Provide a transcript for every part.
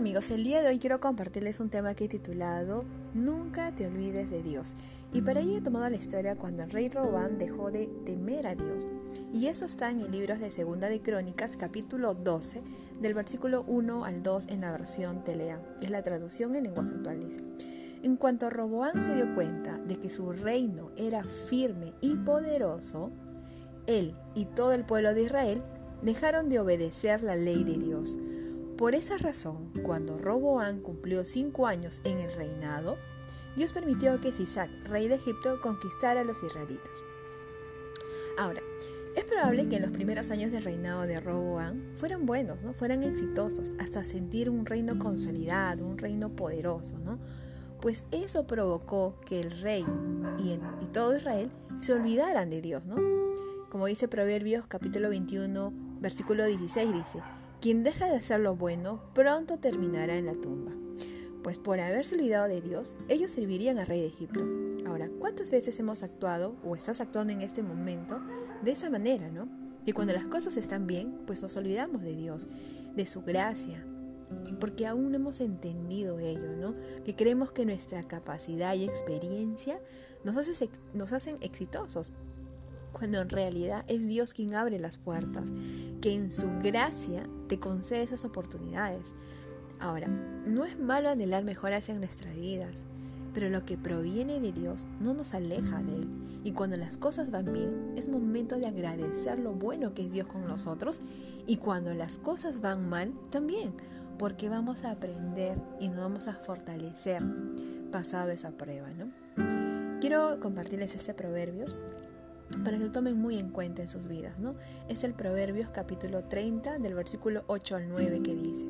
amigos, el día de hoy quiero compartirles un tema que he titulado Nunca te olvides de Dios. Y para ello he tomado la historia cuando el rey Robán dejó de temer a Dios. Y eso está en el libro de Segunda de Crónicas, capítulo 12, del versículo 1 al 2 en la versión Telea. Es la traducción en lenguaje actual, dice. En cuanto Roboán se dio cuenta de que su reino era firme y poderoso, él y todo el pueblo de Israel dejaron de obedecer la ley de Dios por esa razón, cuando Roboán cumplió cinco años en el reinado, Dios permitió que Sisac, rey de Egipto, conquistara a los israelitas. Ahora, es probable que en los primeros años del reinado de Roboán fueran buenos, ¿no? fueran exitosos, hasta sentir un reino consolidado, un reino poderoso, ¿no? Pues eso provocó que el rey y, y todo Israel se olvidaran de Dios, ¿no? Como dice Proverbios capítulo 21, versículo 16, dice, quien deja de hacer lo bueno pronto terminará en la tumba. Pues por haberse olvidado de Dios, ellos servirían al rey de Egipto. Ahora, ¿cuántas veces hemos actuado o estás actuando en este momento de esa manera, no? Que cuando las cosas están bien, pues nos olvidamos de Dios, de su gracia, porque aún no hemos entendido ello, ¿no? Que creemos que nuestra capacidad y experiencia nos, hace, nos hacen exitosos, cuando en realidad es Dios quien abre las puertas, que en su gracia te concede esas oportunidades. Ahora, no es malo anhelar mejoras en nuestras vidas, pero lo que proviene de Dios no nos aleja de Él. Y cuando las cosas van bien, es momento de agradecer lo bueno que es Dios con nosotros. Y cuando las cosas van mal, también, porque vamos a aprender y nos vamos a fortalecer pasado esa prueba, ¿no? Quiero compartirles este proverbio para que lo tomen muy en cuenta en sus vidas, ¿no? Es el Proverbios capítulo 30 del versículo 8 al 9 que dice,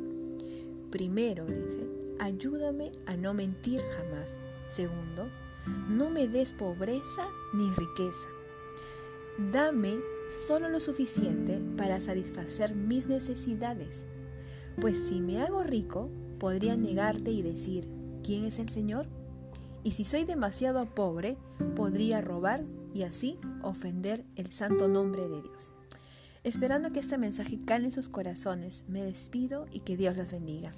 primero dice, ayúdame a no mentir jamás. Segundo, no me des pobreza ni riqueza. Dame solo lo suficiente para satisfacer mis necesidades. Pues si me hago rico, podría negarte y decir, ¿quién es el Señor? Y si soy demasiado pobre, podría robar y así ofender el santo nombre de Dios. Esperando que este mensaje cale en sus corazones, me despido y que Dios los bendiga.